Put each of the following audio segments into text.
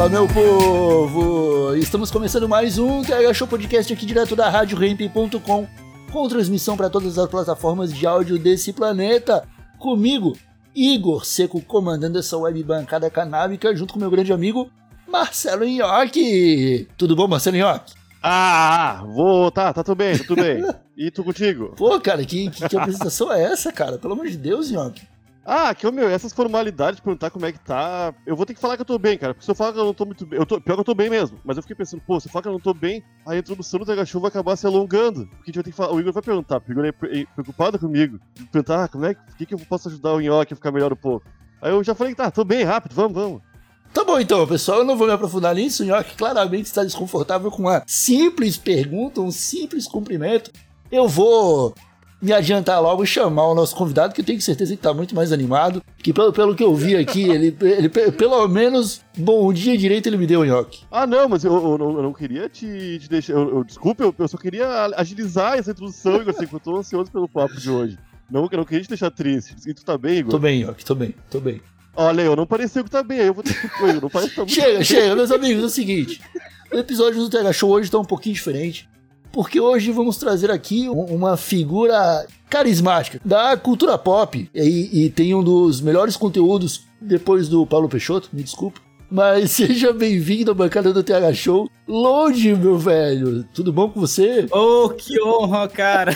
Fala, meu povo! Estamos começando mais um TH Show Podcast aqui direto da RadioRamp.com com transmissão para todas as plataformas de áudio desse planeta. Comigo, Igor Seco, comandando essa web bancada canábica, junto com meu grande amigo Marcelo Nhoque. Tudo bom, Marcelo Nhoque? Ah, vou. Tá, tá tudo bem, tá tudo bem. E tu contigo? Pô, cara, que, que, que apresentação é essa, cara? Pelo amor de Deus, Nhoque. Ah, que meu, essas formalidades de perguntar como é que tá. Eu vou ter que falar que eu tô bem, cara. Porque se eu falar que eu não tô muito bem. Eu tô, pior que eu tô bem mesmo. Mas eu fiquei pensando, pô, se eu falar que eu não tô bem, a introdução do Tega Show vai acabar se alongando. Porque a gente vai ter que falar. O Igor vai perguntar, o Igor é preocupado comigo. Perguntar, ah, como é que, que eu posso ajudar o Nhoque a ficar melhor um pouco? Aí eu já falei, tá, tô bem, rápido, vamos, vamos. Tá bom então, pessoal, eu não vou me aprofundar nisso. O Nhoque claramente está desconfortável com uma simples pergunta, um simples cumprimento. Eu vou me adiantar logo e chamar o nosso convidado, que eu tenho certeza que está muito mais animado. Que pelo, pelo que eu vi aqui, ele, ele pelo menos bom dia direito ele me deu, Nhoque. Ah, não, mas eu, eu, não, eu não queria te, te deixar. Eu, eu, desculpa, eu, só queria agilizar essa introdução, Igor, assim, que eu tô ansioso pelo papo de hoje. Não, eu não queria te deixar triste. E tu tá bem, Igor? Tô bem, Nhoque, tô bem, tô bem. Olha, eu não pareceu que tá bem, aí eu vou ter que ir, não parece que tá muito Chega, chega, meus amigos, é o seguinte. O episódio do TH Show hoje tá um pouquinho diferente. Porque hoje vamos trazer aqui uma figura carismática da cultura pop. E, e tem um dos melhores conteúdos depois do Paulo Peixoto, me desculpa. Mas seja bem-vindo à bancada do TH Show. Longe, meu velho. Tudo bom com você? Oh, que honra, cara.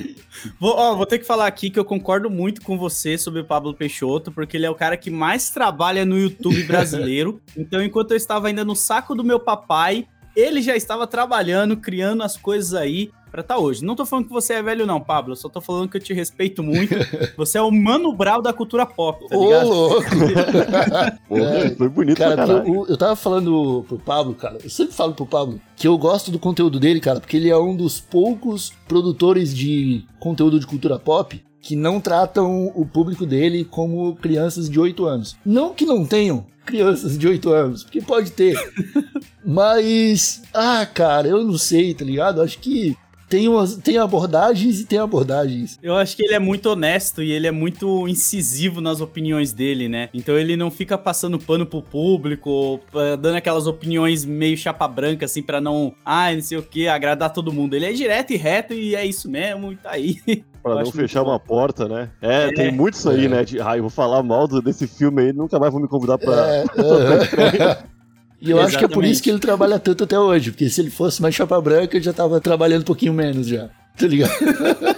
vou, ó, vou ter que falar aqui que eu concordo muito com você sobre o Pablo Peixoto, porque ele é o cara que mais trabalha no YouTube brasileiro. então, enquanto eu estava ainda no saco do meu papai, ele já estava trabalhando, criando as coisas aí pra estar tá hoje. Não tô falando que você é velho, não, Pablo. Eu só tô falando que eu te respeito muito. Você é o Mano Brau da cultura pop, tá Ô, ligado? louco! Pô, É, foi bonito Cara, eu, eu tava falando pro Pablo, cara, eu sempre falo pro Pablo que eu gosto do conteúdo dele, cara, porque ele é um dos poucos produtores de conteúdo de cultura pop que não tratam o público dele como crianças de 8 anos. Não que não tenham crianças de 8 anos, porque pode ter. Mas, ah, cara, eu não sei, tá ligado? Acho que tem, umas, tem abordagens e tem abordagens. Eu acho que ele é muito honesto e ele é muito incisivo nas opiniões dele, né? Então ele não fica passando pano pro público, dando aquelas opiniões meio chapa branca, assim, pra não, ah, não sei o que, agradar todo mundo. Ele é direto e reto e é isso mesmo, e tá aí. Pra não fechar uma porta, né? É, É. tem muito isso aí, É. né? De, ah, eu vou falar mal desse filme aí, nunca mais vão me convidar pra. É, aham. E eu acho que é por isso que ele trabalha tanto até hoje, porque se ele fosse mais chapa branca, ele já tava trabalhando um pouquinho menos já. Tá ligado?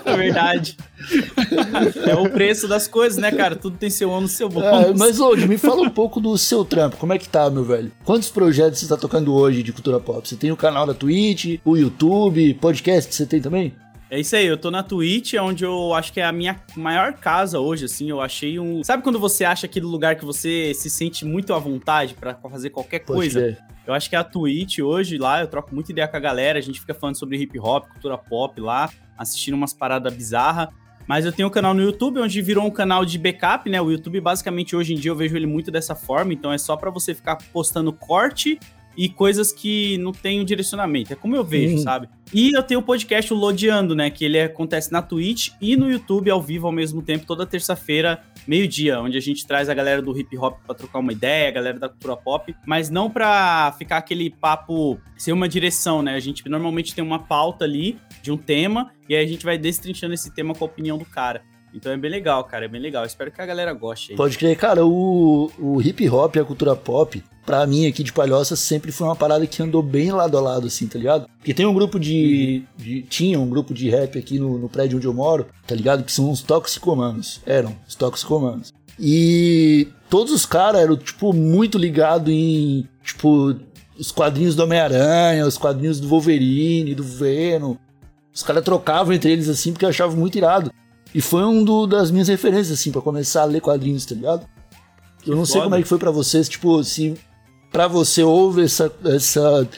É verdade. é o preço das coisas, né, cara? Tudo tem seu ônus e seu bônus. É, mas hoje, me fala um pouco do seu trampo. Como é que tá, meu velho? Quantos projetos você tá tocando hoje de cultura pop? Você tem o canal da Twitch, o YouTube, podcast você tem também? É isso aí, eu tô na Twitch, onde eu acho que é a minha maior casa hoje, assim. Eu achei um. Sabe quando você acha aquele lugar que você se sente muito à vontade pra fazer qualquer Pode coisa? Eu acho que é a Twitch hoje lá, eu troco muita ideia com a galera, a gente fica falando sobre hip hop, cultura pop lá, assistindo umas paradas bizarras. Mas eu tenho um canal no YouTube, onde virou um canal de backup, né? O YouTube, basicamente, hoje em dia eu vejo ele muito dessa forma, então é só pra você ficar postando corte e coisas que não tem um direcionamento. É como eu vejo, Uhum. sabe? E eu tenho o podcast o Lodeando, né? Que ele acontece na Twitch e no YouTube ao vivo ao mesmo tempo, toda terça-feira, meio-dia, onde a gente traz a galera do hip hop pra trocar uma ideia, a galera da cultura pop, mas não pra ficar aquele papo sem uma direção, né? A gente normalmente tem uma pauta ali de um tema e aí a gente vai destrinchando esse tema com a opinião do cara. Então é bem legal, cara, é bem legal. Espero que a galera goste aí. Pode crer, cara, o, o hip hop e a cultura pop, pra mim aqui de Palhoça, sempre foi uma parada que andou bem lado a lado, assim, tá ligado? Porque tem um grupo de. de- tinha um grupo de rap aqui no, no prédio onde eu moro, tá ligado? Que são os toxicomanos. Eram os toxicomanos. E todos os caras eram, tipo, muito ligados em, tipo, os quadrinhos do Homem-Aranha, os quadrinhos do Wolverine, do Venom. Os caras trocavam entre eles assim porque eu achava muito irado. E foi um do- das minhas referências, assim, pra começar a ler quadrinhos, tá ligado? Eu não sei foda. como é que foi pra vocês, tipo, se pra você houve essa, essa,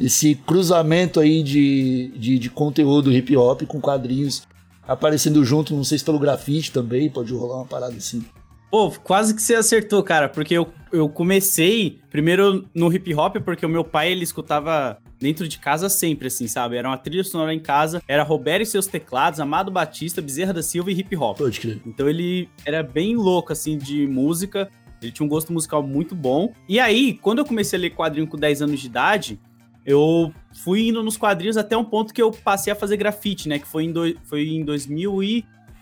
esse cruzamento aí de, de, de conteúdo hip hop com quadrinhos aparecendo junto, não sei se pelo grafite também, pode rolar uma parada assim. Pô, quase que você acertou, cara, porque eu, eu comecei primeiro no hip hop, porque o meu pai, ele escutava dentro de casa sempre, assim, sabe? Era uma trilha sonora em casa, era Roberto e seus teclados, Amado Batista, Bezerra da Silva e hip hop. Pode crer. Então ele era bem louco, assim, de música. Ele tinha um gosto musical muito bom. E aí, quando eu comecei a ler quadrinho com 10 anos de idade, eu fui indo nos quadrinhos até um ponto que eu passei a fazer grafite, né? Que foi em, do- foi em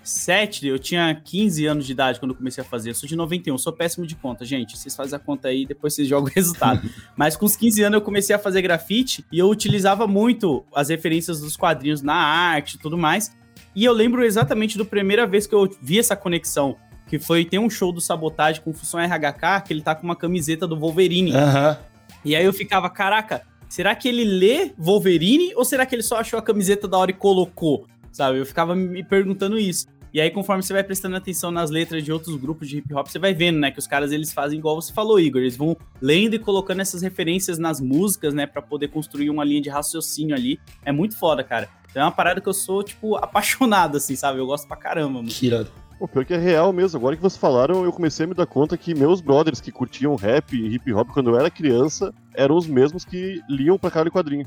2007. Eu tinha 15 anos de idade quando comecei a fazer. Eu sou de 91, sou péssimo de conta, gente. Vocês fazem a conta aí, depois vocês jogam o resultado. Mas com os 15 anos eu comecei a fazer grafite e eu utilizava muito as referências dos quadrinhos na arte e tudo mais. E eu lembro exatamente da primeira vez que eu vi essa conexão. Que foi, tem um show do Sabotagem com função RHK, que ele tá com uma camiseta do Wolverine. Aham. E aí eu ficava, caraca, será que ele lê Wolverine ou será que ele só achou a camiseta da hora e colocou? Sabe? Eu ficava me perguntando isso. E aí, conforme você vai prestando atenção nas letras de outros grupos de hip hop, você vai vendo, né, que os caras eles fazem igual você falou, Igor. Eles vão lendo e colocando essas referências nas músicas, né, Pra poder construir uma linha de raciocínio ali. É muito foda, cara. Então é uma parada que eu sou, tipo, apaixonado, assim, sabe? Eu gosto pra caramba, mano. Que irado. Pô, pior que é real mesmo. Agora que vocês falaram, eu comecei a me dar conta que meus brothers que curtiam rap e hip hop quando eu era criança eram os mesmos que liam pra caralho quadrinho.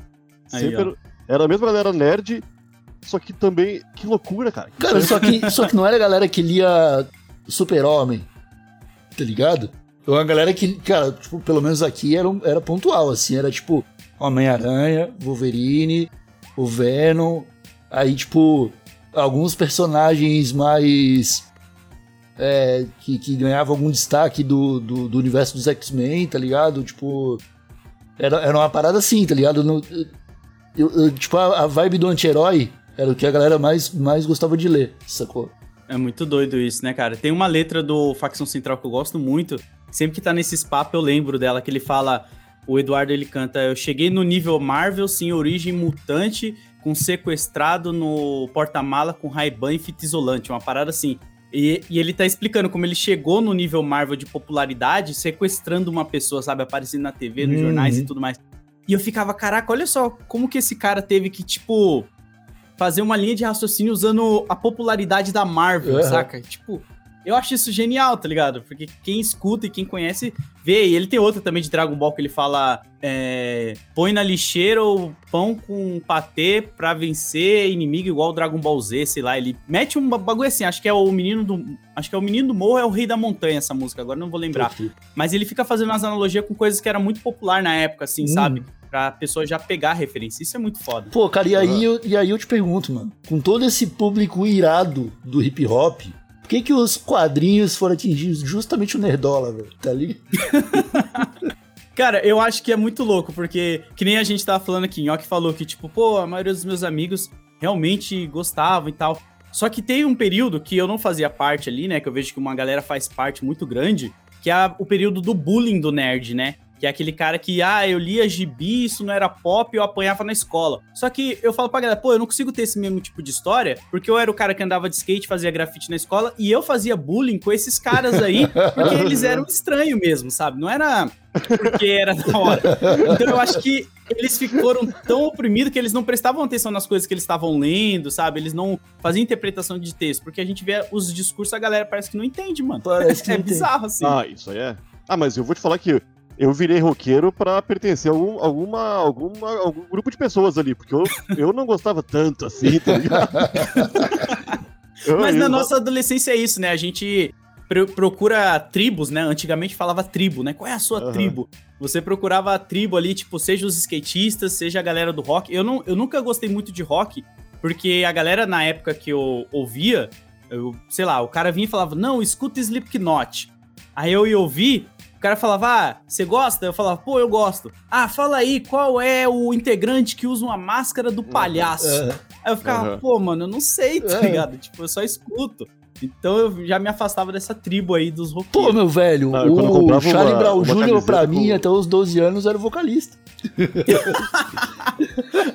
Aí, Sempre ó. era a mesma galera nerd, só que também. Que loucura, cara. Cara, só que, só que não era a galera que lia Super-Homem, tá ligado? É uma galera que, cara, tipo, pelo menos aqui era, era pontual, assim, era tipo Homem-Aranha, Wolverine, o Venom, aí, tipo, alguns personagens mais. é, que, que ganhavam algum destaque do, do, do universo dos X-Men, tá ligado? Tipo. Era, era uma parada assim, tá ligado? No- eu- eu- tipo, a, a vibe do anti-herói era o que a galera mais, mais gostava de ler, sacou? É muito doido isso, né, cara? Tem uma letra do Facção Central que eu gosto muito. Sempre que tá nesses papos eu lembro dela, que ele fala. O Eduardo ele canta: Eu cheguei no nível Marvel, sem origem mutante, com sequestrado no porta-mala com Ray-Ban e fita isolante. Uma parada assim. E, e ele tá explicando como ele chegou no nível Marvel de popularidade, sequestrando uma pessoa, sabe? Aparecendo na TV, nos Uhum. jornais e tudo mais. E eu ficava, caraca, olha só como que esse cara teve que, tipo, fazer uma linha de raciocínio usando a popularidade da Marvel, Uhum. saca? Tipo, eu acho isso genial, tá ligado? Porque quem escuta e quem conhece vê. E ele tem outra também de Dragon Ball que ele fala: é, põe na lixeira o pão com patê pra vencer inimigo igual o Dragon Ball Z, sei lá. Ele mete um bagulho assim, acho que é o menino do. Acho que é o menino do morro, é o rei da montanha essa música, agora não vou lembrar. Mas ele fica fazendo umas analogias com coisas que era muito popular na época, assim, Hum. sabe? Pra pessoa já pegar a referência. Isso é muito foda. Pô, cara, e aí, eu, e aí eu te pergunto, mano, com todo esse público irado do hip hop, por que que os quadrinhos foram atingir justamente o Nerdola, velho? Tá ligado? Cara, eu acho que é muito louco, porque que nem a gente tava falando aqui, Nhoque falou que, tipo, pô, a maioria dos meus amigos realmente gostavam e tal. Só que tem um período que eu não fazia parte ali, né? Que eu vejo que uma galera faz parte muito grande, que é o período do bullying do nerd, né? Que é aquele cara que, ah, eu lia gibi, isso não era pop, eu apanhava na escola. Só que eu falo pra galera, pô, eu não consigo ter esse mesmo tipo de história, porque eu era o cara que andava de skate, fazia grafite na escola, e eu fazia bullying com esses caras aí, porque eles eram estranhos mesmo, sabe? Não era porque era da hora. Então eu acho que eles foram tão oprimidos que eles não prestavam atenção nas coisas que eles estavam lendo, sabe? Eles não faziam interpretação de texto, porque a gente vê os discursos, a galera parece que não entende, mano. Parece que é bizarro, assim. Ah, isso aí é. Ah, mas eu vou te falar que eu virei roqueiro pra pertencer a algum, alguma, alguma, algum grupo de pessoas ali, porque eu, eu não gostava tanto assim, tá ligado? Eu- Mas na eu- nossa adolescência é isso, né? A gente pro- procura tribos, né? Antigamente falava tribo, né? Qual é a sua Aham. tribo? Você procurava a tribo ali, tipo, seja os skatistas, seja a galera do rock. Eu, não, eu nunca gostei muito de rock, porque a galera na época que eu ouvia, eu, sei lá, o cara vinha e falava, não, escuta Slipknot. Aí eu ia ouvir, o cara falava, ah, você gosta? Eu falava, pô, eu gosto. Ah, fala aí, qual é o integrante que usa uma máscara do palhaço? É. Aí eu ficava, Aham. pô, mano, eu não sei, tá ligado? Tipo, eu só escuto. Então eu já me afastava dessa tribo aí dos Pô, roqueiros. meu velho, Ah, o Charlie uma- Brown uma Jr. pra com- mim, até os 12 anos, era o vocalista.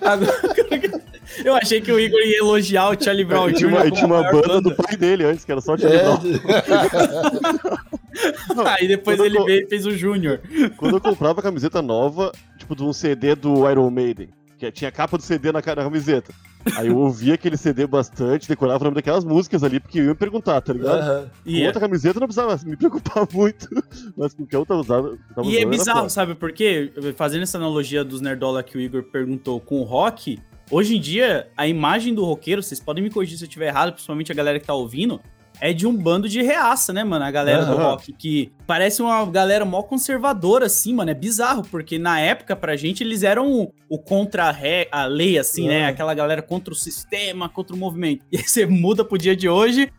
Agora, Eu achei que o Igor ia elogiar o Charlie Brown E tinha Jr. uma, e tinha a uma maior banda do pai dele antes, que era só o Charlie É, Brown. Aí depois Quando ele eu- veio e fez o Júnior. Quando eu comprava camiseta nova, tipo, de um CD do Iron Maiden, que tinha capa do CD na, na camiseta. Aí eu ouvia aquele CD bastante, decorava o nome daquelas músicas ali, porque eu ia me perguntar, tá ligado? aham. Com E é, outra camiseta eu não precisava me preocupar muito, mas com o que eu tava usando. Tava e é usando era bizarro, sabe por quê? Fazendo essa analogia dos Nerdola que o Igor perguntou com o rock, hoje em dia, a imagem do roqueiro, vocês podem me corrigir se eu estiver errado, principalmente a galera que tá ouvindo, é de um bando de reaça, né, mano? A galera do Aham. rock, que parece uma galera mó conservadora, assim, mano. É bizarro, porque na época, pra gente, eles eram o, o contra a, ré- a lei, assim, né? Ah. Aquela galera contra o sistema, contra o movimento. E aí você muda pro dia de hoje,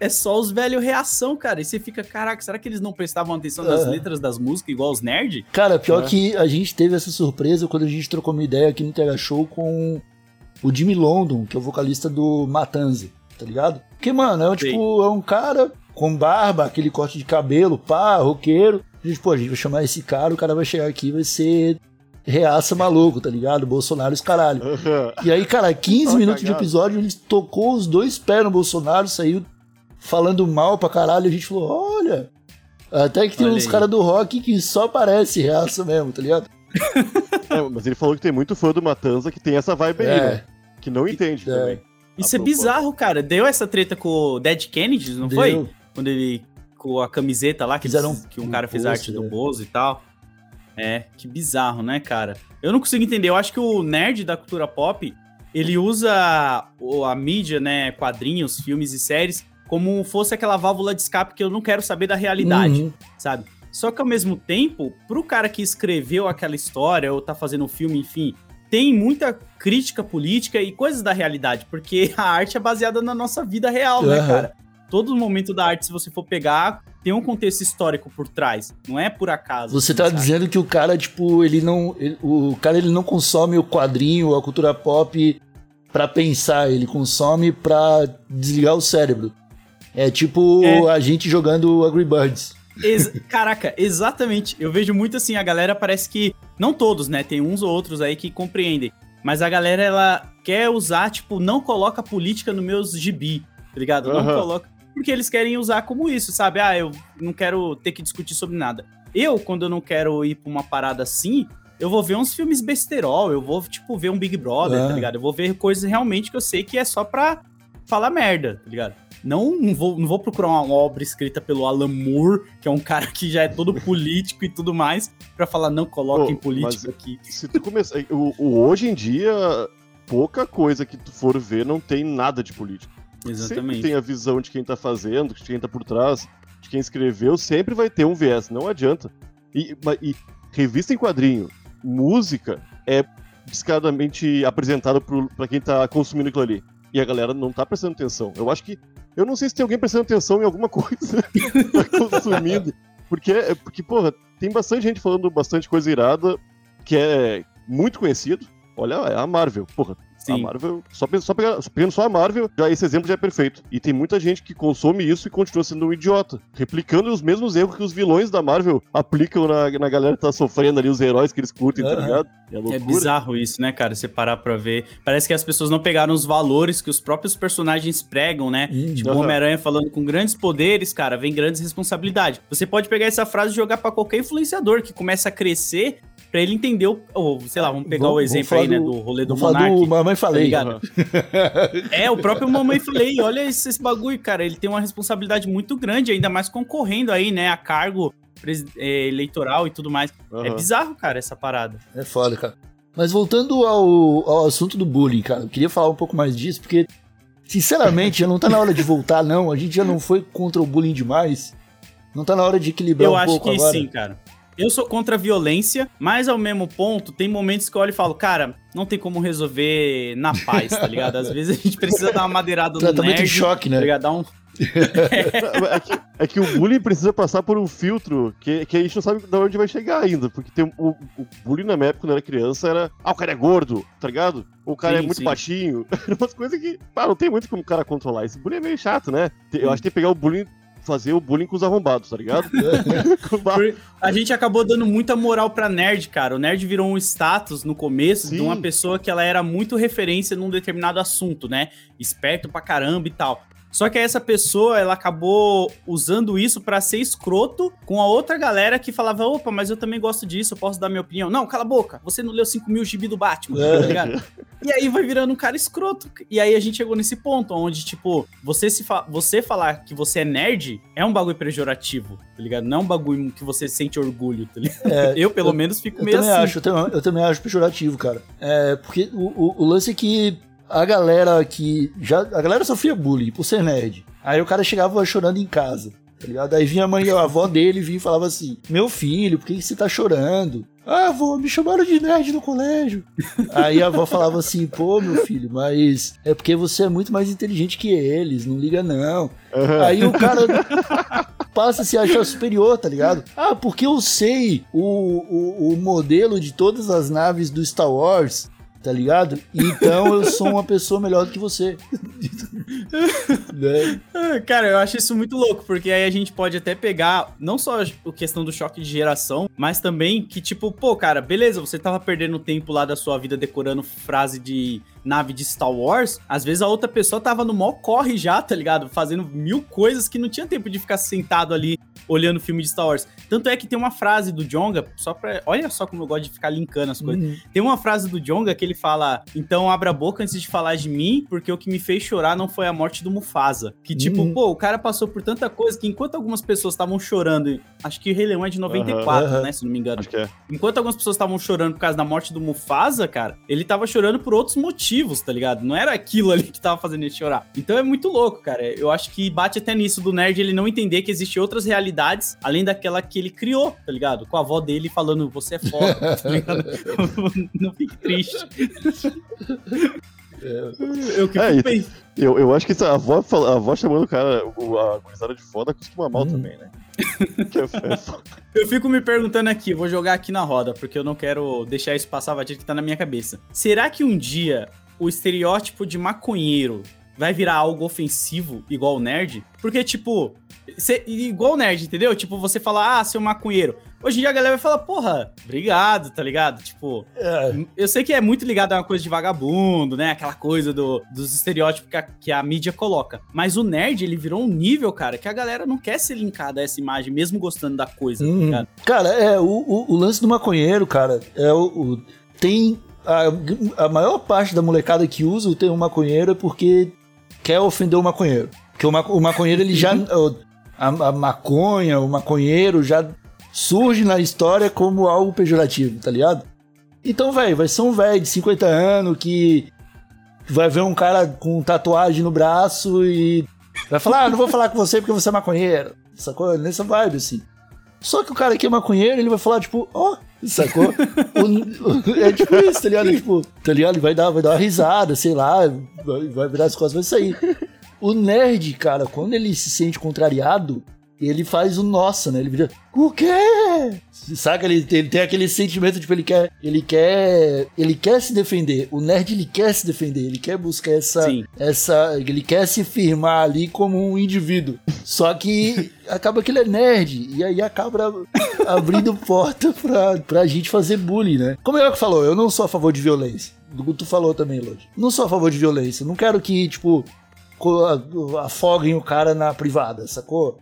é só os velhos reação, cara. E você fica, caraca, será que eles não prestavam atenção nas letras das músicas, igual os nerds? Cara, pior É. que a gente teve essa surpresa quando a gente trocou uma ideia aqui no Tega Show com o Jimmy London, que é o vocalista do Matanza, tá ligado? Porque, mano, é, um, tipo, é um cara com barba, aquele corte de cabelo, pá, roqueiro. A gente, pô, a gente vai chamar esse cara, o cara vai chegar aqui e vai ser reaça maluco, tá ligado? Bolsonaro e os caralho. E aí, cara, 15 Ó, minutos de cagado. episódio, ele tocou os dois pés no Bolsonaro, saiu falando mal pra caralho. A gente falou: olha. Até que tem Olha uns aí. caras do rock que só parece reaça mesmo, tá ligado? É, mas ele falou que tem muito fã do Matanza que tem essa vibe aí, É. né? Que não entende É. também. Isso A é bizarro, cara. Deu essa treta com o Dead Kennedy, não foi? Deu. Quando ele. Com a camiseta lá, que, Fizeram que um cara fez post, arte do né? Bozo e tal. É, que bizarro, né, cara? Eu não consigo entender. Eu acho que o nerd da cultura pop, ele usa a mídia, né, quadrinhos, filmes e séries, como fosse aquela válvula de escape que eu não quero saber da realidade Uhum. sabe? Só que ao mesmo tempo, pro cara que escreveu aquela história ou tá fazendo um filme, enfim, tem muita crítica política e coisas da realidade, porque a arte é baseada na nossa vida real, né, Aham. cara? Todo momento da arte, se você for pegar, tem um contexto histórico por trás, não é por acaso. Você assim, tá sabe? dizendo que o cara, tipo, ele não. ele- o cara ele não consome o quadrinho, a cultura pop pra pensar, ele consome pra desligar o cérebro. É tipo É. a gente jogando Angry Birds. Ex- Caraca, exatamente. Eu vejo muito assim, a galera parece que. Não todos, né? Tem uns ou outros aí que compreendem. Mas a galera, ela quer usar, tipo, não coloca política no meus gibi, tá ligado? Não Aham. coloca. Porque eles querem usar como isso, sabe? Ah, eu não quero ter que discutir sobre nada. Eu, quando eu não quero ir pra uma parada assim, eu vou ver uns filmes besterol, eu vou, tipo, ver um Big Brother, Ah. tá ligado? Eu vou ver coisas realmente que eu sei que é só pra falar merda, tá ligado? Não, não, vou, não vou procurar uma obra escrita pelo Alan Moore, que é um cara que já é todo político e tudo mais, pra falar, não coloquem Pô, política aqui. Se tu começar. O, o hoje em dia, pouca coisa que tu for ver não tem nada de política. Sempre Exatamente. tem a visão de quem tá fazendo, de quem tá por trás, de quem escreveu, sempre vai ter um viés, não adianta. E, e revista em quadrinho, música é descaradamente apresentada pra quem tá consumindo aquilo ali. E a galera não tá prestando atenção. Eu acho que. Eu não sei se tem alguém prestando atenção em alguma coisa consumindo. Porque, porque, porra, tem bastante gente falando bastante coisa irada que é muito conhecido. Olha, é a Marvel. Porra, a Sim. Marvel, só, só pegando, só pegando só a Marvel, já esse exemplo já é perfeito. E tem muita gente que consome isso e continua sendo um idiota, replicando os mesmos erros que os vilões da Marvel aplicam na, na galera que tá sofrendo ali, os heróis que eles curtem, tá Aham. ligado? É É bizarro isso, né, cara? Você parar pra ver. Parece que as pessoas não pegaram os valores que os próprios personagens pregam, né? Hum. Tipo, o Aham. Homem-Aranha falando com grandes poderes, cara, vem grandes responsabilidades. Você pode pegar essa frase e jogar pra qualquer influenciador que começa a crescer pra ele entender o. Ou, sei lá, vamos pegar Vamos- o exemplo aí, né, do rolê do Vamos falar Monark. do Mamãe Falei. ligado? É, o próprio Mamãe Falei, olha esse, esse bagulho, cara. Ele tem uma responsabilidade muito grande, ainda mais concorrendo aí, né, a cargo é, eleitoral e tudo mais. É Aham. bizarro, cara, essa parada. É foda, cara. Mas voltando ao, ao assunto do bullying, cara, eu queria falar um pouco mais disso, porque, sinceramente, já não tá na hora de voltar, não. A gente já não foi contra o bullying demais. Não tá na hora de equilibrar Eu um acho pouco que agora. sim, cara. Eu sou contra a violência, mas ao mesmo ponto, tem momentos que eu olho e falo, cara, não tem como resolver na paz, tá ligado? Às vezes a gente precisa dar uma madeirada no Tratamento em nerd, choque, né? tá? Dar um... É que, é que o bullying precisa passar por um filtro que, que a gente não sabe de onde vai chegar ainda. Porque tem, o, o bullying na minha época, quando eu era criança, era. Ah, o cara é gordo, tá ligado? Ou o cara Sim, é muito sim. baixinho. Umas coisas que. Pá, não tem muito como o cara controlar. Esse bullying é meio chato, né? Eu acho que tem que pegar o bullying fazer o bullying com os arrombados, tá ligado? A gente acabou dando muita moral pra nerd, cara. O nerd virou um status no começo de Sim. uma pessoa que ela era muito referência num determinado assunto, né? Esperto pra caramba e tal. Só que essa pessoa, ela acabou usando isso pra ser escroto com a outra galera que falava, opa, mas eu também gosto disso, eu posso dar minha opinião. Não, cala a boca, você não leu 5 mil gibi do Batman, tá ligado? E aí vai virando um cara escroto. E aí a gente chegou nesse ponto onde, tipo, você, se fa- você falar que você é nerd é um bagulho pejorativo, tá ligado? Não é um bagulho que você sente orgulho, tá ligado? É, eu, pelo menos, fico Eu meio também assim. acho, eu também, eu também acho pejorativo, cara. É, porque o, o- o lance é que a galera que. Já, a galera sofria bullying por ser nerd. Aí o cara chegava chorando em casa, tá ligado? Aí vinha a mãe, a avó dele vinha e falava assim: Meu filho, por que você tá chorando? Ah, avó, me chamaram de nerd no colégio. Aí a avó falava assim: Pô, meu filho, mas é porque você é muito mais inteligente que eles, não liga não. Aí o cara passa a se achar superior, tá ligado? Ah, porque eu sei o, o, o modelo de todas as naves do Star Wars, tá ligado? Então eu sou uma pessoa melhor do que você. né? Cara, eu acho isso muito louco, porque aí a gente pode até pegar não só a questão do choque de geração, mas também que, tipo, pô, cara, beleza, você tava perdendo tempo lá da sua vida decorando frase de nave de Star Wars, às vezes a outra pessoa tava no mó corre já, tá ligado? Fazendo mil coisas que não tinha tempo de ficar sentado ali olhando filme de Star Wars. Tanto é que tem uma frase do Jonga, só pra. Olha só como eu gosto de ficar linkando as coisas. Tem uma frase do Jonga que ele fala: Então abra a boca antes de falar de mim, porque o que me fez chorar não foi a morte do Mufasa. Que tipo, Uhum. pô, o cara passou por tanta coisa que enquanto algumas pessoas estavam chorando, acho que o Rei Leão é de 94, Aham. né? Se não me engano. É. Enquanto algumas pessoas estavam chorando por causa da morte do Mufasa, cara, ele tava chorando por outros motivos, tá ligado? Não era aquilo ali que tava fazendo ele chorar. Então é muito louco, cara. Eu acho que bate até nisso do nerd ele não entender que existem outras realidades além daquela que ele criou, tá ligado? Com a avó dele falando, você é foda, tá ligado? não fique triste. Eu que É, fico e- bem. Eu, eu acho que essa, a, avó, fala- a avó chamando o cara, a gurizada de foda, costuma mal Hum. também, né? É, é. Eu fico me perguntando aqui, vou jogar aqui na roda, porque eu não quero deixar isso passar batido que tá na minha cabeça. Será que um dia o estereótipo de maconheiro vai virar algo ofensivo igual o nerd? Porque, tipo, cê- igual o nerd, entendeu? Tipo, você fala, ah, seu maconheiro. Hoje em dia a galera vai falar, porra, obrigado, tá ligado? Tipo, É, eu sei que é muito ligado a uma coisa de vagabundo, né? Aquela coisa do- dos estereótipos que a, que a mídia coloca. Mas o nerd, ele virou um nível, cara, que a galera não quer ser linkada a essa imagem, mesmo gostando da coisa, tá Uhum. ligado? Cara, é, o, o, o lance do maconheiro, cara, é o. o- tem. A, a maior parte da molecada que usa o termo maconheiro é porque quer ofender o maconheiro. Porque o, ma- o maconheiro, ele já. o- A, a maconha, o maconheiro já surge na história como algo pejorativo, tá ligado? Então, velho, vai ser um velho de 50 anos que vai ver um cara com tatuagem no braço e vai falar, ah, não vou falar com você porque você é maconheiro. Sacou? Nessa vibe, assim. Só que o cara que é maconheiro, ele vai falar, tipo, ó, sacou? O- é tipo isso, tá ligado? Tipo, tá ligado? Vai dar, vai dar uma risada, sei lá, vai, vai virar as costas, vai sair. O nerd, cara, quando ele se sente contrariado, ele faz o nossa, né? Ele vira, o quê? Saca? Ele, ele tem aquele sentimento, tipo, ele quer, ele quer, ele quer se defender. O nerd, ele quer se defender, ele quer buscar essa, Sim. essa, ele quer se firmar ali como um indivíduo. Só que acaba que ele é nerd e aí acaba abrindo porta pra, pra gente fazer bullying, né? Como é que falou, eu não sou a favor de violência. Tu falou também, Lodi. Não sou a favor de violência. Não quero que, tipo, afoguem o cara na privada, sacou?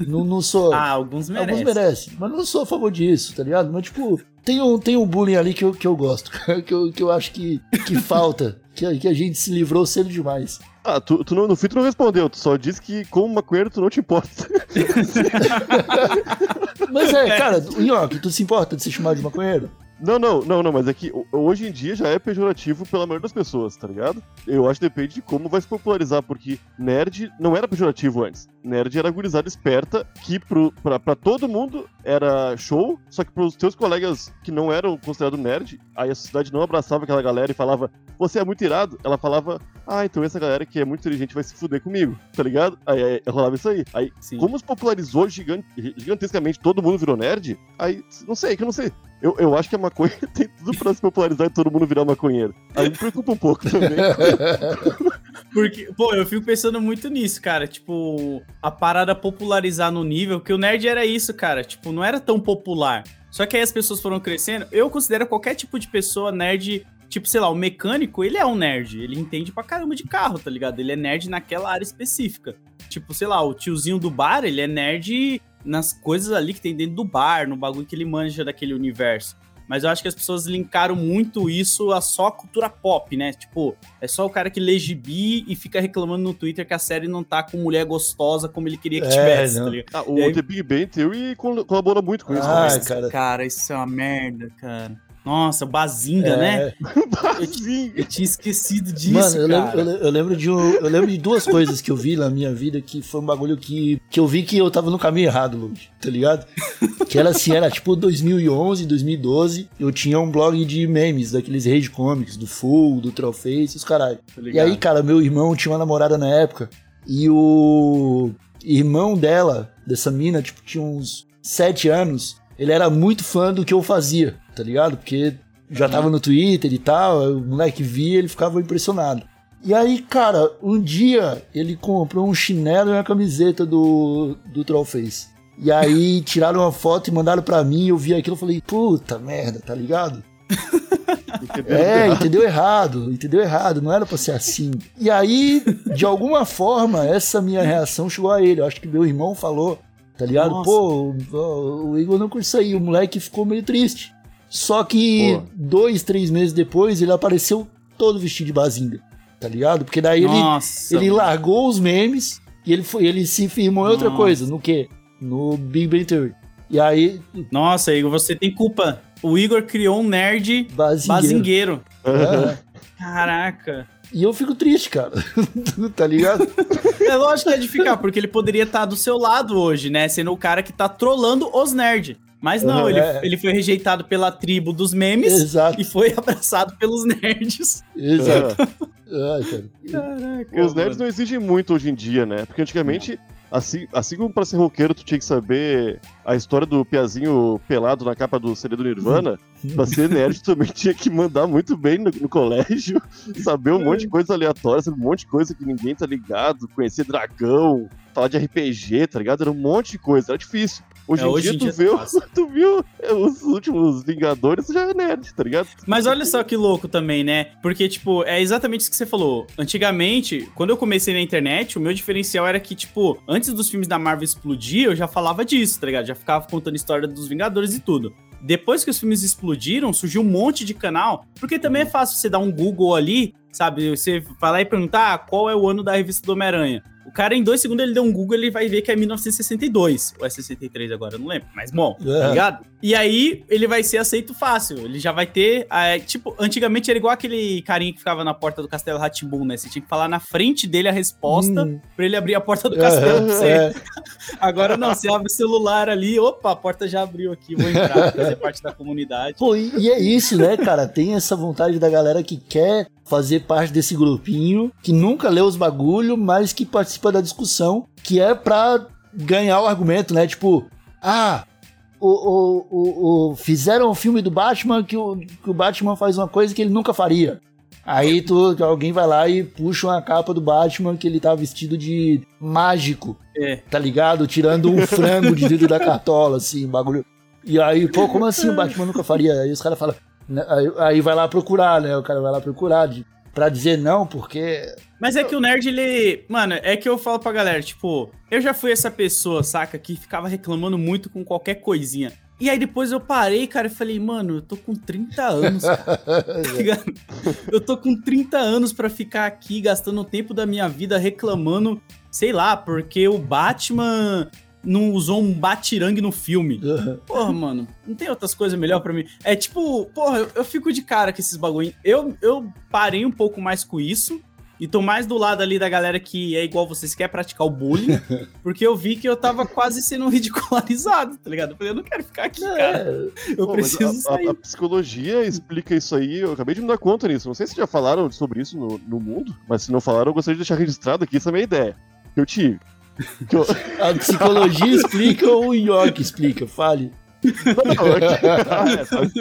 Não, não sou. Ah, alguns merecem. Alguns merecem, mas não sou a favor disso, tá ligado? Mas, tipo, tem um, tem um bullying ali que eu, que eu gosto, que eu, que eu acho que, que falta, que, a- que a gente se livrou cedo demais. Ah, tu, tu não, no fim tu não respondeu, tu só disse que como maconheiro tu não te importa. Mas é, cara, Nhoque, tu se importa de ser chamado de maconheiro? Não, não, não, não, mas é que ho- hoje em dia já é pejorativo pela maioria das pessoas, tá ligado? Eu acho que depende de como vai se popularizar, porque nerd não era pejorativo antes. Nerd era gurizada esperta que pro, pra, pra todo mundo era show, só que pros teus colegas que não eram considerados nerd, aí a sociedade não abraçava aquela galera e falava, você é muito irado. Ela falava, ah, então essa galera que é muito inteligente vai se fuder comigo, tá ligado? Aí, aí rolava isso aí. Aí, Sim. como se popularizou gigante, gigantescamente, todo mundo virou nerd, aí, não sei, que eu não sei. Eu, eu acho que a maconha tem tudo pra se popularizar e todo mundo virar maconheiro. Aí me preocupa um pouco também. Porque, pô, eu fico pensando muito nisso, cara. Tipo, a parada popularizar no nível que o nerd era isso, cara. Tipo, não era tão popular. Só que aí as pessoas foram crescendo. Eu considero qualquer tipo de pessoa nerd. Tipo, sei lá, o mecânico, ele é um nerd. Ele entende pra caramba de carro, tá ligado? Ele é nerd naquela área específica. Tipo, sei lá, o tiozinho do bar, ele é nerd nas coisas ali que tem dentro do bar, no bagulho que ele manja daquele universo. Mas eu acho que as pessoas linkaram muito isso a só cultura pop, né? Tipo, é só o cara que lê gibi e fica reclamando no Twitter que a série não tá com mulher gostosa como ele queria que É, tivesse, não. tá ligado? Ah, o aí- The Big Bang Theory col- colabora muito com isso. Ah, né? Nossa, cara. isso é uma merda, cara. Nossa, o Bazinga, É. né? Sim. Eu tinha esquecido disso, Mano, eu lembro, cara. eu eu lembro de um- eu lembro de duas coisas que eu vi na minha vida que foi um bagulho que, que eu vi que eu tava no caminho errado, Lud, tá ligado? Que era assim, era tipo 2011, 2012, eu tinha um blog de memes, daqueles rage comics, do Full, do Trollface, os caralho. Tá E aí, cara, meu irmão tinha uma namorada na época e o irmão dela, dessa mina, tipo, tinha uns sete anos, ele era muito fã do que eu fazia, tá ligado? Porque já tava no Twitter e tal, o moleque via, ele ficava impressionado. E aí, cara, um dia ele comprou um chinelo e uma camiseta do, do Trollface. E aí tiraram uma foto e mandaram pra mim, eu vi aquilo e falei, puta merda, tá ligado? É, entendeu errado, entendeu errado, não era pra ser assim. E aí, de alguma forma, essa minha reação chegou a ele. Eu acho que meu irmão falou, tá ligado? Nossa. Pô, o, o Igor não curte isso aí, o moleque ficou meio triste. Só que Pô. dois, três meses depois, ele apareceu todo vestido de bazinga, tá ligado? Porque daí ele, ele largou os memes e ele, foi, ele se firmou em outra coisa, no quê? No Big Bang Theory. E aí, Nossa, Igor, você tem culpa. O Igor criou um nerd bazingueiro. bazingueiro. É. Caraca. E eu fico triste, cara. tá ligado? É lógico que é de ficar, porque ele poderia estar do seu lado hoje, né? Sendo o cara que tá trolando os nerds. Mas não, Uhum, ele, é. ele foi rejeitado pela tribo dos memes Exato, e foi abraçado pelos nerds. exato. Ai, cara. Caraca. Os nerds não exigem muito hoje em dia, né? Porque antigamente, assim, assim como pra ser roqueiro, tu tinha que saber a história do Piazinho pelado na capa do CD do Nirvana. pra ser nerd, tu também tinha que mandar muito bem no, no colégio, saber um monte de coisa aleatória, saber um monte de coisa que ninguém tá ligado, conhecer dragão, falar de RPG, tá ligado? Era um monte de coisa, era difícil. Hoje, É, em hoje dia, em tu, dia viu, tá fácil. tu viu é, os últimos Vingadores, tu já é nerd, tá ligado? Mas olha só que louco também, né? Porque, tipo, é exatamente isso que você falou. Antigamente, quando eu comecei na internet, o meu diferencial era que, tipo, antes dos filmes da Marvel explodir, eu já falava disso, tá ligado? Já ficava contando história dos Vingadores e tudo. Depois que os filmes explodiram, surgiu um monte de canal, porque também é fácil você dar um Google ali, sabe? Você vai lá e perguntar ah, qual é o ano da revista do Homem-Aranha. O cara, em dois segundos, ele deu um Google ele vai ver que é 1962. Ou é 63 agora, eu não lembro. Mas, bom, É. tá ligado? E aí, ele vai ser aceito fácil. Ele já vai ter. é, tipo, antigamente era igual aquele carinha que ficava na porta do Castelo Ratimbun, né? Você tinha que falar na frente dele a resposta Hum. pra ele abrir a porta do castelo pra você. É, Agora não, você abre o celular ali, opa, a porta já abriu aqui, vou entrar, fazer parte da comunidade. Pô, e, e é isso, né, cara? Tem essa vontade da galera que quer fazer parte desse grupinho, que nunca lê os bagulho, mas que participa da discussão, que é pra ganhar o argumento, né? Tipo, ah, o, o, o, o- fizeram um filme do Batman que o, que o Batman faz uma coisa que ele nunca faria. Aí tu, alguém vai lá e puxa uma capa do Batman que ele tá vestido de mágico, É. tá ligado? Tirando um frango de dentro da cartola, assim, bagulho. E aí, pô, como assim o Batman nunca faria? Aí os caras falam. Né, Aí, aí vai lá procurar, né? O cara vai lá procurar de, pra dizer não, porque. Mas é que o nerd, ele. Mano, é que eu falo pra galera, tipo, eu já fui essa pessoa, saca, que ficava reclamando muito com qualquer coisinha. E aí depois eu parei, cara, e falei, mano, eu tô com 30 anos, cara. tá ligado? Eu tô com 30 anos pra ficar aqui gastando o tempo da minha vida reclamando, sei lá, porque o Batman não usou um batirangue no filme. Porra, mano, não tem outras coisas melhor pra mim. É tipo, porra, eu, eu fico de cara com esses bagulho. Eu, eu parei um pouco mais com isso, e tô mais do lado ali da galera que é igual vocês, quer praticar o bullying, porque eu vi que eu tava quase sendo ridicularizado, tá ligado? Eu falei, eu não quero ficar aqui, cara. Eu Pô, preciso a, a- a psicologia explica isso aí. Eu acabei de me dar conta nisso. Não sei se já falaram sobre isso no, no mundo, mas se não falaram, eu gostaria de deixar registrado aqui essa minha ideia. Que eu tive. A psicologia explica ou o York explica? Fale. Não, é que- Ah, é, sabe?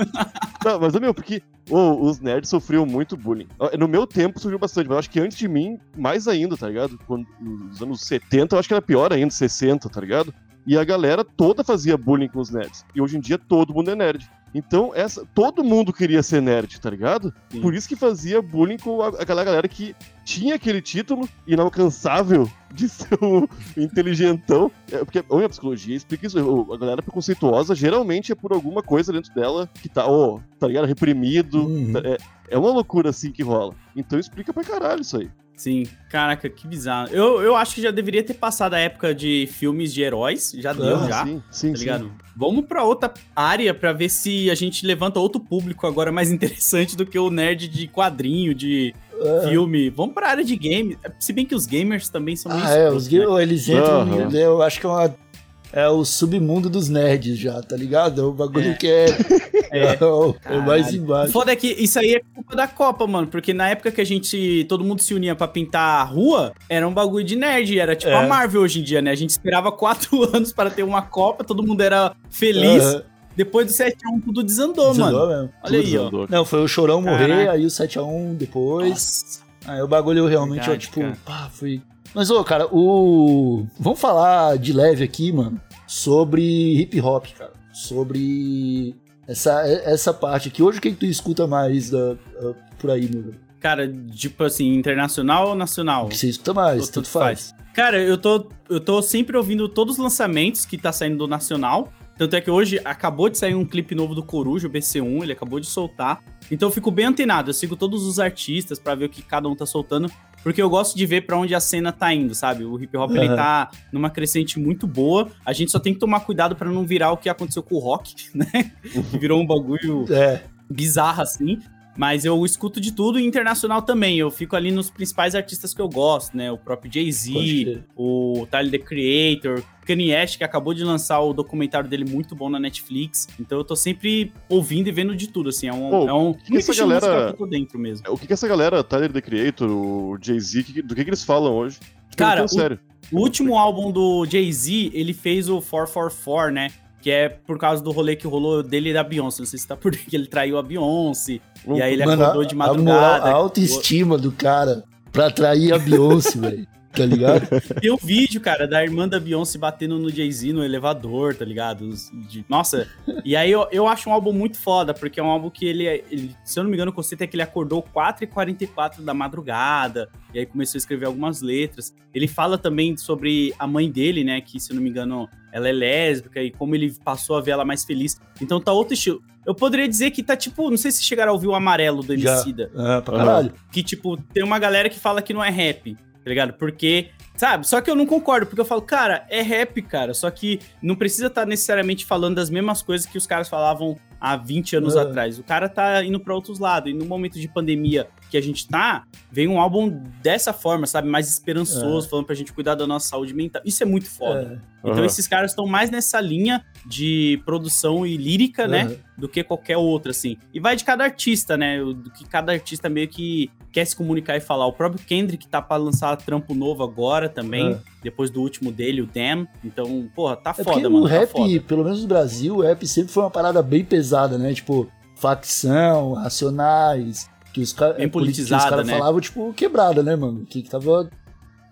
Não, mas, meu, porque ô, os nerds sofriam muito bullying. No meu tempo sofreu bastante, mas eu acho que antes de mim, mais ainda, tá ligado? Quando, nos anos 70, eu acho que era pior ainda, 60, tá ligado? E a galera toda fazia bullying com os nerds. E hoje em dia todo mundo é nerd. Então, essa, todo mundo queria ser nerd, tá ligado? Sim. Por isso que fazia bullying com a- aquela galera que tinha aquele título inalcançável de ser um inteligentão. É, porque a minha psicologia explica isso. A galera preconceituosa geralmente é por alguma coisa dentro dela que tá, ó, tá ligado? Reprimido. Uhum. tá- É, é uma loucura assim que rola. Então explica pra caralho isso aí. Sim, caraca, que bizarro. Eu, eu acho que já deveria ter passado a época de filmes de heróis, já deu, Ah, já. Sim, sim, Tá sim. ligado? Vamos pra outra área pra ver se a gente levanta outro público agora mais interessante do que o nerd de quadrinho, de É. filme. Vamos pra área de game. Se bem que os gamers também são meio Ah, é, os né? eles entram, no- eu acho que é uma. É o submundo dos nerds já, tá ligado? É o bagulho É. que é, É. é, o- é mais embaixo. Foda é que isso aí é culpa da Copa, mano. Porque na época que a gente. Todo mundo se unia pra pintar a rua, era um bagulho de nerd. Era tipo É. a Marvel hoje em dia, né? A gente esperava quatro anos para ter uma Copa, todo mundo era feliz. Aham, Depois do 7x1, tudo desandou, desandou mano. mesmo. Olha aí, ó. Desandou. Não, foi o Chorão morrer, Caraca. aí o 7x1 depois. Nossa. Aí o bagulho realmente, ó, Verdade, tipo, cara. pá, foi. Mas, ô, cara, o. Vamos falar de leve aqui, mano, sobre hip hop, cara. Sobre essa, essa parte aqui. Hoje, o que, que tu escuta mais da, ah, por aí, meu? velho? Cara, tipo assim, internacional ou nacional? O que você escuta mais? Tanto faz. Cara, eu tô, eu tô sempre ouvindo todos os lançamentos que tá saindo do Nacional. Tanto é que hoje acabou de sair um clipe novo do Coruja, o BC1, ele acabou de soltar. Então eu fico bem antenado, eu sigo todos os artistas pra ver o que cada um tá soltando, porque eu gosto de ver pra onde a cena tá indo, sabe? O hip hop ele Aham. tá numa crescente muito boa. A gente só tem que tomar cuidado pra não virar o que aconteceu com o rock, né? que virou um bagulho É, bizarra assim. Mas eu escuto de tudo e internacional também. Eu fico ali nos principais artistas que eu gosto, né? O próprio Jay-Z, o Tyler the Creator, Kanye West, que acabou de lançar o documentário dele muito bom na Netflix. Então eu tô sempre ouvindo e vendo de tudo, assim. É um. Pô, é um que essa estilo musical galera- que eu tô dentro mesmo. O que, que essa galera, Tyler the Creator, o Jay-Z, que- do que, que eles falam hoje? Cara, Perguntando sério. O último álbum do Jay-Z, ele fez o 444, né? Que é por causa do rolê que rolou dele e da Beyoncé. Não sei se tá por que ele traiu a Beyoncé. E aí ele Mano, acordou a- de A, madrugada. a autoestima do cara pra atrair a Beyoncé, velho. Tá ligado? Tem um vídeo, cara, da irmã da Beyoncé batendo no Jay-Z no elevador, tá ligado? De- Nossa, e aí eu, eu acho um álbum muito foda, porque é um álbum que ele, ele- se eu não me engano, o conceito é que ele acordou 4h44 da madrugada, e aí começou a escrever algumas letras. Ele fala também sobre a mãe dele, né, que se eu não me engano, ela é lésbica, e como ele passou a ver ela mais feliz. Então tá outro estilo. Eu poderia dizer que tá tipo, não sei se chegaram a ouvir o Amarelo do Já. Emicida Ah, pra Aham. caralho. que, tipo, tem uma galera que fala que não é rap, tá ligado? Porque, sabe? Só que eu não concordo, porque eu falo, cara, é rap, cara. Só que não precisa estar necessariamente falando das mesmas coisas que os caras falavam há 20 anos É. atrás. O cara tá indo pra outros lados. E no momento de pandemia que a gente tá, vem um álbum dessa forma, sabe? Mais esperançoso, falando pra gente cuidar da nossa saúde mental. Isso é muito foda. É, Então Aham. esses caras estão mais nessa linha de produção e lírica, né? aham. do que qualquer outra, assim. E vai de cada artista, né? Do que cada artista meio que quer se comunicar e falar. O próprio Kendrick tá pra lançar trampo novo agora também, É. depois do último dele, o Damn. Então, porra, tá É foda, o mano. rap, tá foda. pelo menos no Brasil, o rap sempre foi uma parada bem pesada, né? Tipo, facção, racionais, que os caras Bem que os politizada, caras né? falavam, tipo, quebrada, né, mano? Que, que tava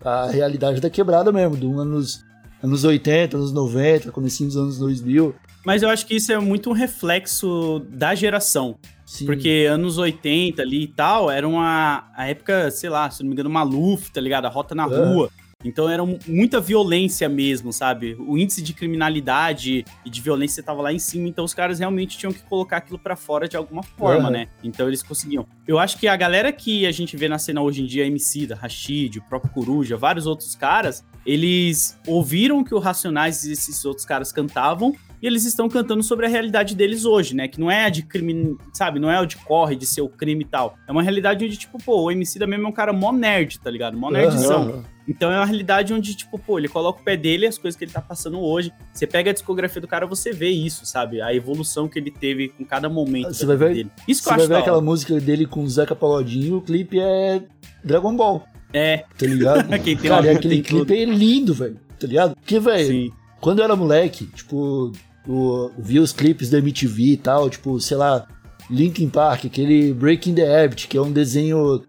a realidade da quebrada mesmo, do anos, anos 80, anos 90, comecinho dos anos 2000. Mas eu acho que isso é muito um reflexo da geração. Sim. Porque anos 80 ali e tal, era uma a época, sei lá, se não me engano, Maluf, tá ligado? A rota na É. rua. Então era muita violência mesmo, sabe? O índice de criminalidade e de violência tava lá em cima, então os caras realmente tinham que colocar aquilo pra fora de alguma forma, Uhum. né? Então eles conseguiam. Eu acho que a galera que a gente vê na cena hoje em dia, MC da Rashid, o próprio Coruja, vários outros caras, eles ouviram que o Racionais e esses outros caras cantavam e eles estão cantando sobre a realidade deles hoje, né? Que não é a de crime, sabe? Não é o de corre, de ser o crime e tal. É uma realidade onde, tipo, pô, o MC da mesmo é um cara mó nerd, tá ligado? Mó nerdzão. Aham. Então é uma realidade onde, tipo, pô, ele coloca o pé dele e as coisas que ele tá passando hoje. Você pega a discografia do cara, você vê isso, sabe? A evolução que ele teve com cada momento Você vai ver- dele. Isso que Você eu vai acho ver da aquela hora. música dele com o Zeca Pagodinho, o clipe é Dragon Ball, É, tá ligado? Quem tem Cara, e aquele clipe é lindo, velho, tá ligado? Porque, velho, quando eu era moleque, tipo, o, via os clipes da MTV e tal, tipo, sei lá, Linkin Park, aquele Breaking the Habit, que é um desenho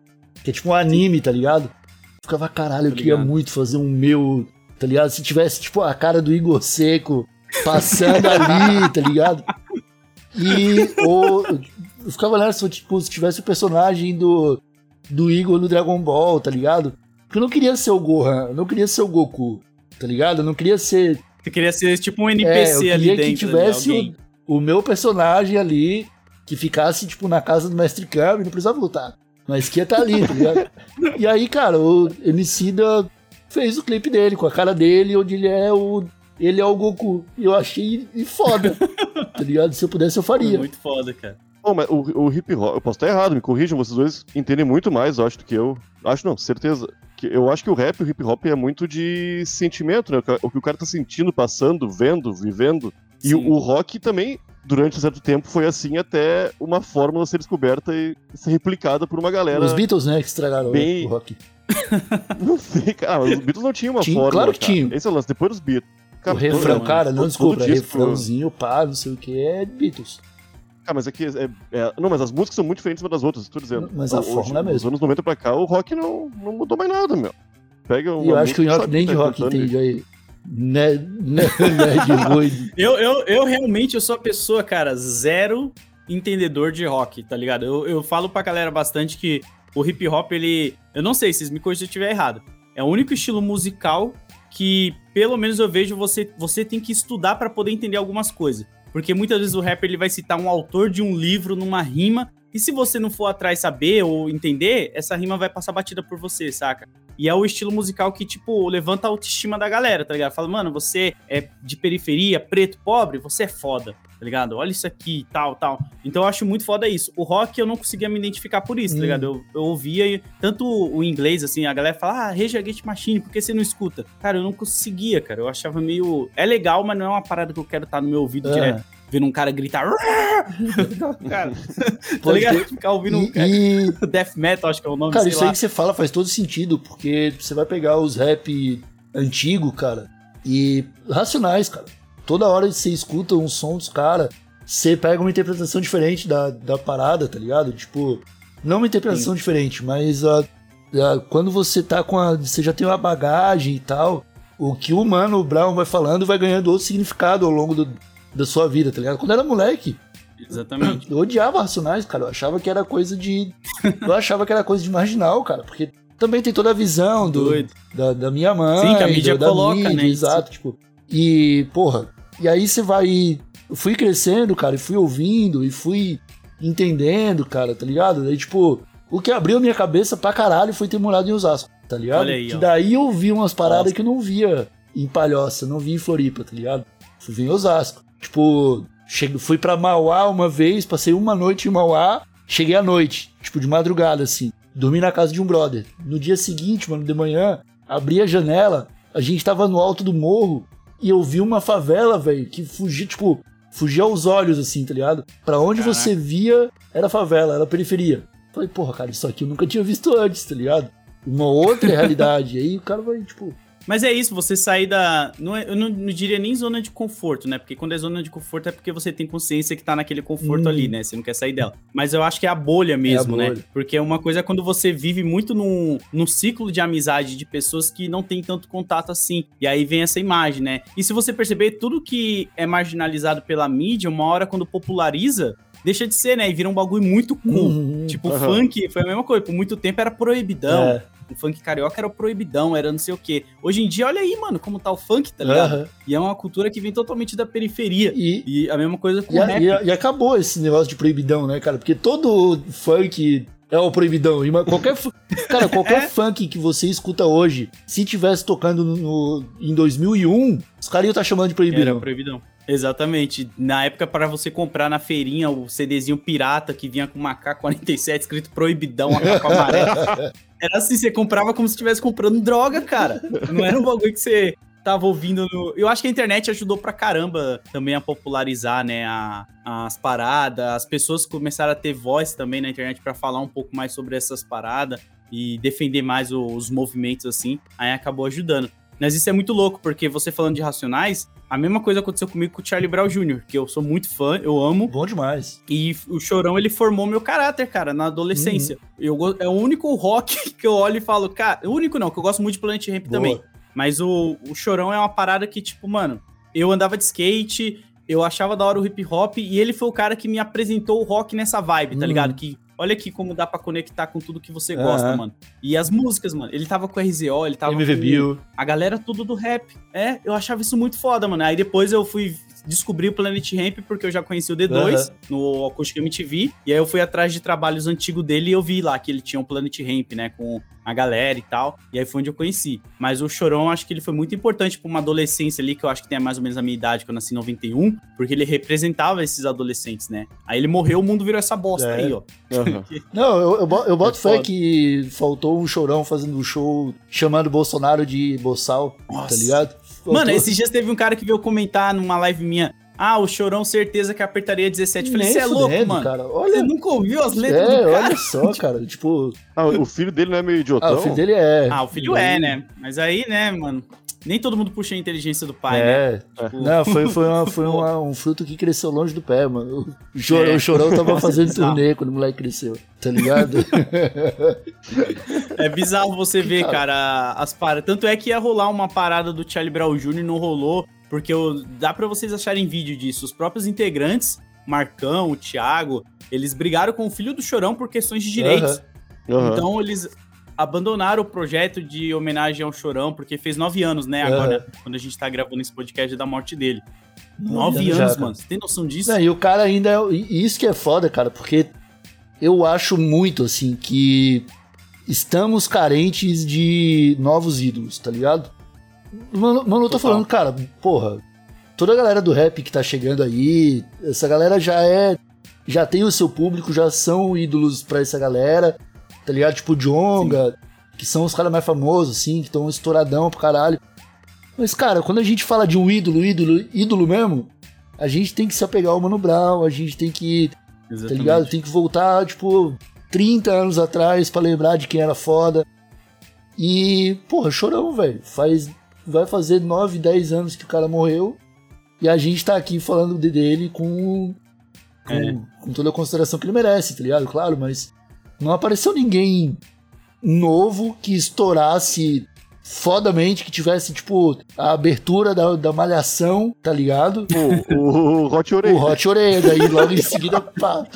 que é tipo um anime, tá ligado? Ficava, caralho, eu Tô queria muito fazer um meu, tá ligado? Se tivesse, tipo, a cara do Igor Seco passando ali, tá ligado? E ou, eu ficava olhando se, tipo, se tivesse o personagem do, do Igor no Dragon Ball, tá ligado? Porque eu não queria ser o Gohan, eu não queria ser o Goku, tá ligado? Eu não queria ser Você queria ser tipo um é, eu NPC queria ali que dentro. tivesse ali, alguém. o, o meu personagem ali, que ficasse, tipo, na casa do Mestre Kami, não precisava lutar. Mas que ia estar ali, tá ligado? e aí, cara, o Emicida fez o clipe dele, com a cara dele, onde ele é o. Ele é o Goku. E eu achei foda. tá ligado? Se eu pudesse, eu faria. Muito foda, cara. Bom, mas o, o hip hop, eu posso estar errado, me corrijam, vocês dois entendem muito mais, eu acho, do que eu. Acho não, certeza. Que eu acho que o rap e o hip hop é muito de sentimento, né? O que- O cara tá sentindo, passando, vendo, vivendo. E Sim. o, o rock também, durante um certo tempo, foi assim até uma fórmula ser descoberta e ser replicada por uma galera. Os Beatles, né, que estragaram bem- o rock. Não sei, cara. Os Beatles não tinham uma Tinha, fórmula. claro que cara. tinha. Esse é o lance. Depois dos Beatles. o refrão, todo- cara, não todo desculpa, disco- refrãozinho, pá, não sei o que, é Beatles. Ah, mas é que. é- é- não, mas as músicas são muito diferentes umas das outras, tô dizendo. Mas a Hoje, fórmula é a Dos mesma. anos 90 pra cá, o rock não, não mudou mais nada, meu. Pega uma E eu acho que o sabe nem que de tá rock entende aí. Né, né, de ruim. Eu, eu, eu realmente eu sou a pessoa, cara, zero entendedor de rock, tá ligado? Eu, eu falo pra galera bastante que o hip hop, ele. Eu não sei, vocês me corrigem se eu estiver errado. É o único estilo musical que, pelo menos, eu vejo você, você tem que estudar pra poder entender algumas coisas. Porque muitas vezes o rapper ele vai citar um autor de um livro numa rima, e se você não for atrás saber ou entender, essa rima vai passar batida por você, saca? E é o estilo musical que, tipo, levanta a autoestima da galera, tá ligado? Fala, mano, você é de periferia, preto, pobre, você é foda, tá ligado? Olha isso aqui, tal, tal. Então eu acho muito foda isso. O rock eu não conseguia me identificar por isso, tá Hum. ligado? Eu, eu ouvia e- tanto o inglês, assim, a galera fala, ah, Rage Against Machine, por que você não escuta? Cara, eu não conseguia, cara. Eu achava meio. É legal, mas não é uma parada que eu quero estar no meu ouvido Ah. direto. Vendo um cara gritar. cara, tá Pode ligado? Ficar ouvindo um E, e, death metal, acho que é o nome, Cara, sei isso lá. aí que você fala faz todo sentido, porque você vai pegar os rap antigo, cara, e racionais, cara. Toda hora que você escuta um som dos caras, você pega uma interpretação diferente da, da parada, tá ligado? Tipo, não uma interpretação diferente, mas ah, ah, quando você tá com a. Você já tem uma bagagem e tal, o que o Mano Brown vai falando vai ganhando outro significado ao longo do- da sua vida, tá ligado? Quando eu era moleque, Exatamente. eu odiava Racionais, cara. Eu achava que era coisa de. Eu achava que era coisa de marginal, cara. Porque também tem toda a visão do, Doido. da, da minha mãe. Sim, que a mídia da, coloca, mídia, né, Exato, tipo. E, porra. E aí você vai. Eu fui crescendo, cara, e fui ouvindo, e fui entendendo, cara, tá ligado? Daí, tipo, o que abriu a minha cabeça pra caralho foi ter morado em Osasco, tá ligado? Olha aí, que daí eu vi umas paradas Nossa. que eu não via em Palhoça, não via em Floripa, tá ligado? Fui ver em Osasco. Tipo, cheguei, fui pra Mauá uma vez, passei uma noite em Mauá, cheguei à noite, tipo, de madrugada, assim. Dormi na casa de um brother. No dia seguinte, mano, de manhã, abri a janela, a gente tava no alto do morro e eu vi uma favela, velho, que fugia, tipo, fugia aos olhos, assim, tá ligado? Pra onde Caraca. você via, era favela, era periferia. Falei, porra, cara, isso aqui eu nunca tinha visto antes, tá ligado? Uma outra realidade. Aí o cara vai, tipo, Mas é isso, você sair da. Não é- eu não, não diria nem zona de conforto, né? Porque quando é zona de conforto é porque você tem consciência que tá naquele conforto Hum. ali, né? Você não quer sair dela. Mas eu acho que é a bolha mesmo, né? bolha. Porque uma coisa é quando você vive muito num, num ciclo de amizade de pessoas que não tem tanto contato assim. E aí vem essa imagem, né? E se você perceber, tudo que é marginalizado pela mídia, uma hora quando populariza, deixa de ser, né? E vira um bagulho muito cool. uhum, Tipo, Aham. funk foi a mesma coisa. Por muito tempo era proibidão. é, O funk carioca era o proibidão, era não sei o quê. Hoje em dia, olha aí, mano, como tá o funk, tá ligado? aham. E é uma cultura que vem totalmente da periferia. E, E a mesma coisa com E, o rap. e e acabou esse negócio de proibidão, né, cara? Porque todo funk é o proibidão. E, qualquer, cara, qualquer É. funk que você escuta hoje, se tivesse tocando no, em 2001, os caras iam estar chamando de Era proibidão. Exatamente. Na época, para você comprar na feirinha o CDzinho pirata que vinha com uma K-47 escrito proibidão, a capa amarela. Era assim, você comprava como se estivesse comprando droga, cara. Não era um bagulho que você tava ouvindo no... Eu acho que a internet ajudou pra caramba também a popularizar, né, a- as paradas. As pessoas começaram a ter voz também na internet pra falar um pouco mais sobre essas paradas e defender mais os movimentos assim. Aí acabou ajudando. Mas isso é muito louco, porque você falando de Racionais, a mesma coisa aconteceu comigo com o Charlie Brown Jr., que eu sou muito fã, eu amo. Bom demais. E o Chorão, ele formou meu caráter, cara, na adolescência. Eu, go- é o único rock que eu olho e falo, cara, o único não, que eu gosto muito de Planet Ramp também. Boa. Mas o, o Chorão é uma parada que, tipo, mano, eu andava de skate, eu achava da hora o hip hop, e ele foi o cara que me apresentou o rock nessa vibe, tá Uhum. ligado? Que olha aqui como dá pra conectar com tudo que você gosta, Aham. mano. E as músicas, mano. Ele tava com RZO, ele tava MV com Bill. a galera tudo do rap. É, eu achava isso muito foda, mano. Aí depois eu fui descobrir o Planet Ramp porque eu já conheci o D2 Aham. no Acústica MTV. E aí eu fui atrás de trabalhos antigos dele e eu vi lá que ele tinha um Planet Ramp, né, com a galera e tal. E aí foi onde eu conheci. Mas o Chorão, acho que ele foi muito importante pra uma adolescência ali, que eu acho que tem mais ou menos a minha idade, que eu nasci em 91, porque ele representava esses adolescentes, né? Aí ele morreu, o mundo virou essa bosta É. aí, ó. Aham. Não, eu, eu, eu boto É fé que faltou um chorão fazendo um show chamando o Bolsonaro de boçal, Nossa. tá ligado? Mano, esses dias teve um cara que veio comentar numa live minha. Ah, o Chorão, certeza que apertaria 17. Eu Falei, você é louco, fudendo, mano. Cara. Você Olha, nunca ouviu as letras é, do cara? olha só, cara. Tipo, Ah, o filho dele não é meio idiotão? ah, o filho dele é. Ah, o filho é, né? Mas aí, né, mano, nem todo mundo puxa a inteligência do pai, né? É, Tipo, não, foi, foi, uma- foi uma- um fruto que cresceu longe do pé, mano. O chorão, É. o chorão tava Nossa, fazendo bizarro. turnê quando o moleque cresceu, tá ligado? É bizarro você ver, cara, as paradas. Tanto é que ia rolar uma parada do Charlie Brown Jr. e não rolou, porque eu- dá pra vocês acharem vídeo disso. Os próprios integrantes, Marcão, o Thiago, eles brigaram com o filho do Chorão por questões de direitos. Aham. Então eles abandonaram o projeto de homenagem ao Chorão, porque fez nove anos, né? Agora, quando a gente tá gravando esse podcast da morte dele. Nove anos já, mano. Você tem noção disso? Não, e o cara ainda é. Isso que é foda, cara, porque eu acho muito, assim, que estamos carentes de novos ídolos, tá ligado? Mano, mano eu tô falando, cara, porra, toda a galera do rap que tá chegando aí, essa galera já é. Já tem o seu público, já são ídolos pra essa galera, tá ligado? Tipo o Jonga, que são os caras mais famosos, assim, que estão estouradão pro caralho. Mas, cara, quando a gente fala de um ídolo, ídolo, ídolo mesmo, a gente tem que se apegar ao Mano Brown, a gente tem que, tá Exatamente. ligado? Tem que voltar, tipo, 30 anos atrás pra lembrar de quem era foda. E, porra, chorão, velho. Faz, vai fazer 9, 10 anos que o cara morreu. E a gente tá aqui falando de- dele com, com, É. com toda a consideração que ele merece, tá ligado? Claro, mas não apareceu ninguém novo que estourasse fodamente, que tivesse, tipo, a abertura da, da malhação, tá ligado? O, o Hot Orelha. O Hot Oreia, daí logo em seguida, pá. tá?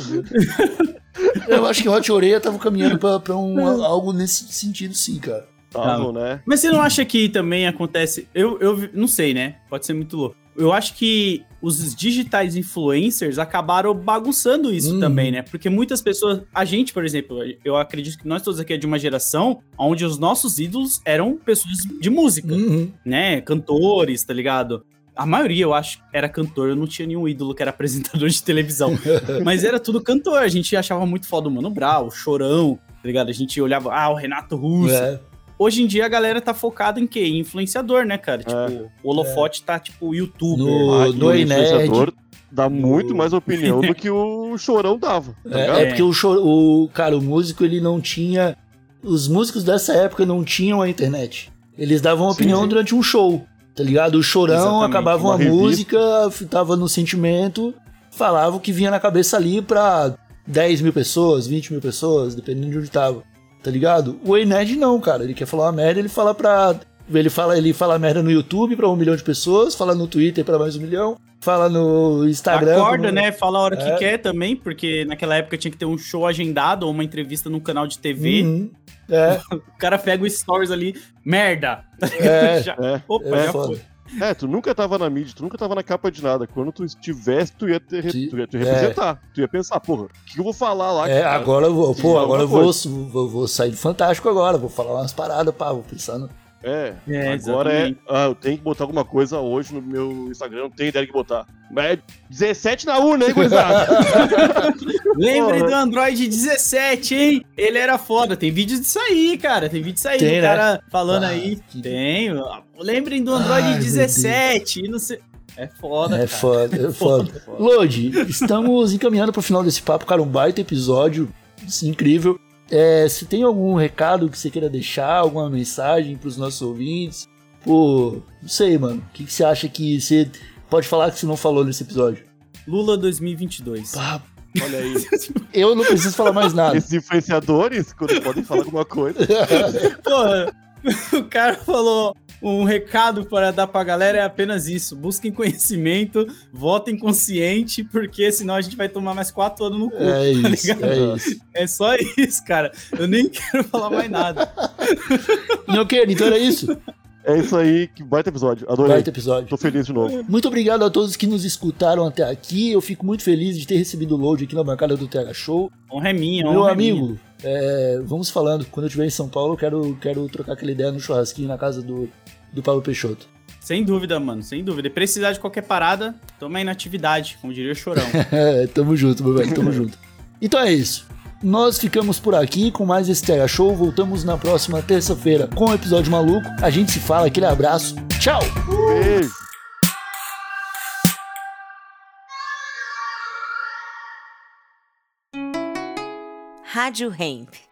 Eu acho que o Hot Oreia tava caminhando pra, pra um, algo nesse sentido, sim, cara. Tavam, né? Mas você não acha que também acontece. Eu, eu não sei, né? Pode ser muito louco. Eu acho que os digitais influencers acabaram bagunçando isso Uhum. também, né? Porque muitas pessoas. A gente, por exemplo, eu acredito que nós todos aqui é de uma geração onde os nossos ídolos eram pessoas de música, Uhum. né? Cantores, tá ligado? A maioria, eu acho, era cantor. Eu não tinha nenhum ídolo que era apresentador de televisão. Mas era tudo cantor. A gente achava muito foda o Mano Brown, o Chorão, tá ligado? A gente olhava, ah, o Renato Russo. É. Hoje em dia a galera tá focada em quê? Em influenciador, né, cara? Tipo, o holofote tá tipo youtuber. No- Ah, no o Ei influenciador dá No- muito mais opinião do que o Chorão dava. Tá? É, é porque o, cho- o cara, o músico ele não tinha, os músicos dessa época não tinham a internet. Eles davam Sim, opinião sim. durante um show, tá ligado? O chorão Exatamente, acabava uma uma, música, tava no sentimento, falava o que vinha na cabeça ali pra 10 mil pessoas, 20 mil pessoas, dependendo de onde tava, tá ligado? O Ened não, cara. Ele quer falar uma merda, ele fala pra. Ele fala, ele fala merda no YouTube pra um milhão de pessoas, fala no Twitter pra mais um milhão, fala no Instagram. Acorda, pro- né? Fala a hora que É. quer também, porque naquela época tinha que ter um show agendado ou uma entrevista num canal de TV. Uhum. É, O cara pega o stories ali, merda. é. Já- É. Opa, É já foda. foi. É, tu nunca tava na mídia, tu nunca tava na capa de nada. Quando tu estivesse, tu ia te, tu ia te É. representar. Tu ia pensar, porra, o que eu vou falar lá? É, cara? agora eu vou, pô, agora eu vou, vou, vou sair do Fantástico agora, vou falar umas paradas, pá, vou pensando. É, É, agora é. Ah, eu tenho que botar alguma coisa hoje no meu Instagram, não tenho ideia de botar. Mas é 17 na urna, hein, gurizada? Lembre Porra. do Android 17, hein? Ele era foda. Tem vídeos disso aí, cara. Tem vídeo disso aí. Tem, do né? cara falando Ah, aí. que- Tem. Lembrem do Android Ai, meu 17. e Não sei... É foda, É cara. foda, é foda. Lodi, estamos encaminhando pro final desse papo, cara, um baita episódio, isso, incrível. É, se tem algum recado que você queira deixar, alguma mensagem pros nossos ouvintes, pô, não sei, mano, o que, que você acha que você pode falar que você não falou nesse episódio? Lula 2022. Pá, Olha aí. eu não preciso falar mais nada. Esses influenciadores, quando podem falar alguma coisa. Porra, o cara falou. Um recado para dar pra galera é apenas isso. Busquem conhecimento, votem consciente, porque senão a gente vai tomar mais quatro anos no cu. É tá isso, ligado? é isso. É só isso, cara. Eu nem quero falar mais nada. Nhoqueiro, então era isso. É isso aí, que baita episódio. Adorei. Baita episódio. Tô feliz de novo. Muito obrigado a todos que nos escutaram até aqui. Eu fico muito feliz de ter recebido o load aqui na bancada do TH Show. Honra é minha, Meu honra é minha. É, vamos falando. Quando eu estiver em São Paulo, eu quero, quero trocar aquela ideia no churrasquinho na casa do, do Paulo Peixoto. Sem dúvida, mano, sem dúvida. E precisar de qualquer parada, toma aí na atividade, como diria o Chorão. É, tamo junto, meu velho, tamo junto. Então é isso. Nós ficamos por aqui com mais esse TH Show. Voltamos na próxima terça-feira com o episódio maluco. A gente se fala, aquele abraço. Tchau! Beijo. Rádio Hemp.